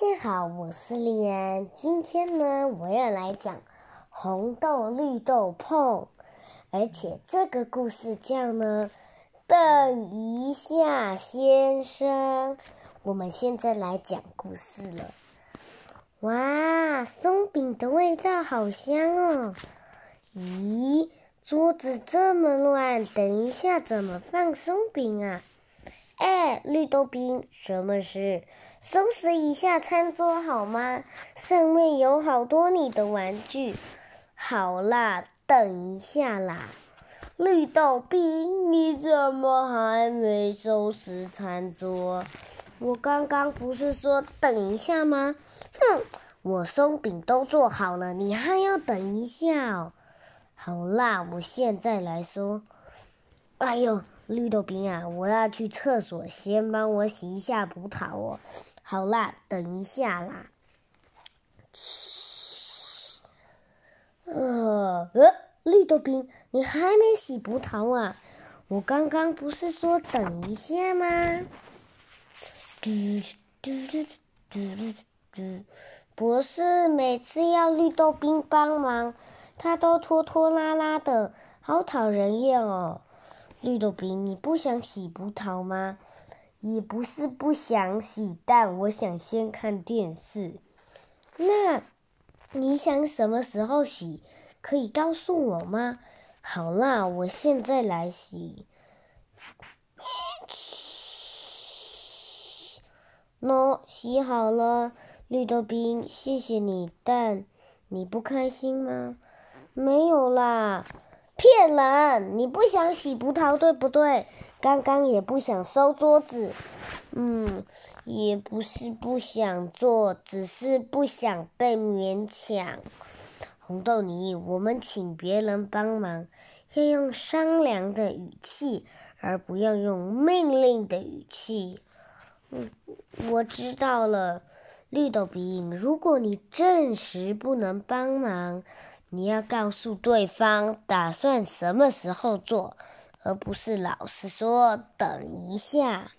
大家好，我是丽安。今天呢，我要来讲红豆绿豆碰，而且这个故事叫呢，等一下，先生。我们现在来讲故事了。哇，松饼的味道好香哦！咦，桌子这么乱，等一下怎么放松饼啊？哎，绿豆冰，什么事？收拾一下餐桌好吗？上面有好多你的玩具。好啦，等一下啦。绿豆冰，你怎么还没收拾餐桌？我刚刚不是说等一下吗？哼，我松饼都做好了，你还要等一下。好啦，我现在来说。哎呦，绿豆冰啊，我要去厕所，先帮我洗一下葡萄哦。好啦，等一下啦。嘘，呃呃，绿豆冰，你还没洗葡萄啊？我刚刚不是说等一下吗？嘟嘟嘟嘟嘟嘟！不是每次要绿豆冰帮忙，他都拖拖拉拉的，好讨人厌哦。绿豆冰，你不想洗葡萄吗？也不是不想洗，但我想先看电视。那你想什么时候洗？可以告诉我吗？好啦，我现在来洗。喏，洗好了，绿豆冰，谢谢你。但你不开心吗？没有啦，骗人！你不想洗葡萄，对不对？刚刚也不想收桌子，嗯，也不是不想做，只是不想被勉强。红豆泥，我们请别人帮忙，要用商量的语气，而不要用命令的语气。嗯，我知道了，绿豆饼。如果你暂时不能帮忙，你要告诉对方打算什么时候做，而不是老是说等一下。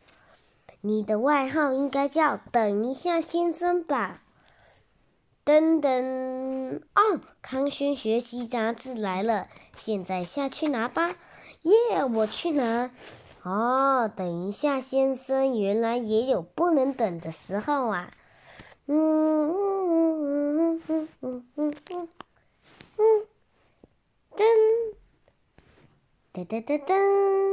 你的外号应该叫“等一下先生”吧？噔噔，哦，康轩学习杂志来了，现在下去拿吧。耶，我去拿。哦，等一下，先生，原来也有不能等的时候啊！噔噔噔噔。